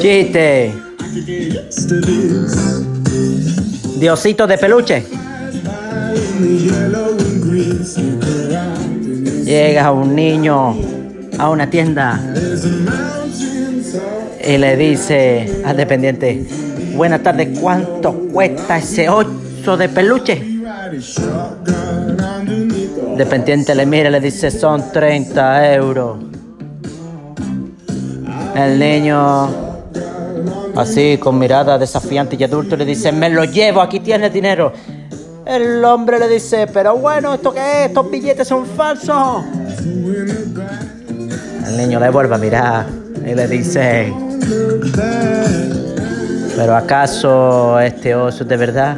Chiste. Diosito de peluche. Llega un niño a una tienda y le dice al dependiente, buenas tardes, ¿cuánto cuesta ese oso de peluche? Dependiente le mira y le dice, son 30 euros. El niño, así con mirada desafiante y adulto, le dice, me lo llevo, aquí tienes dinero. El hombre le dice, pero bueno, ¿esto qué es? Estos billetes son falsos. El niño le vuelve a mirar y le dice. ¿pero acaso este oso es de verdad?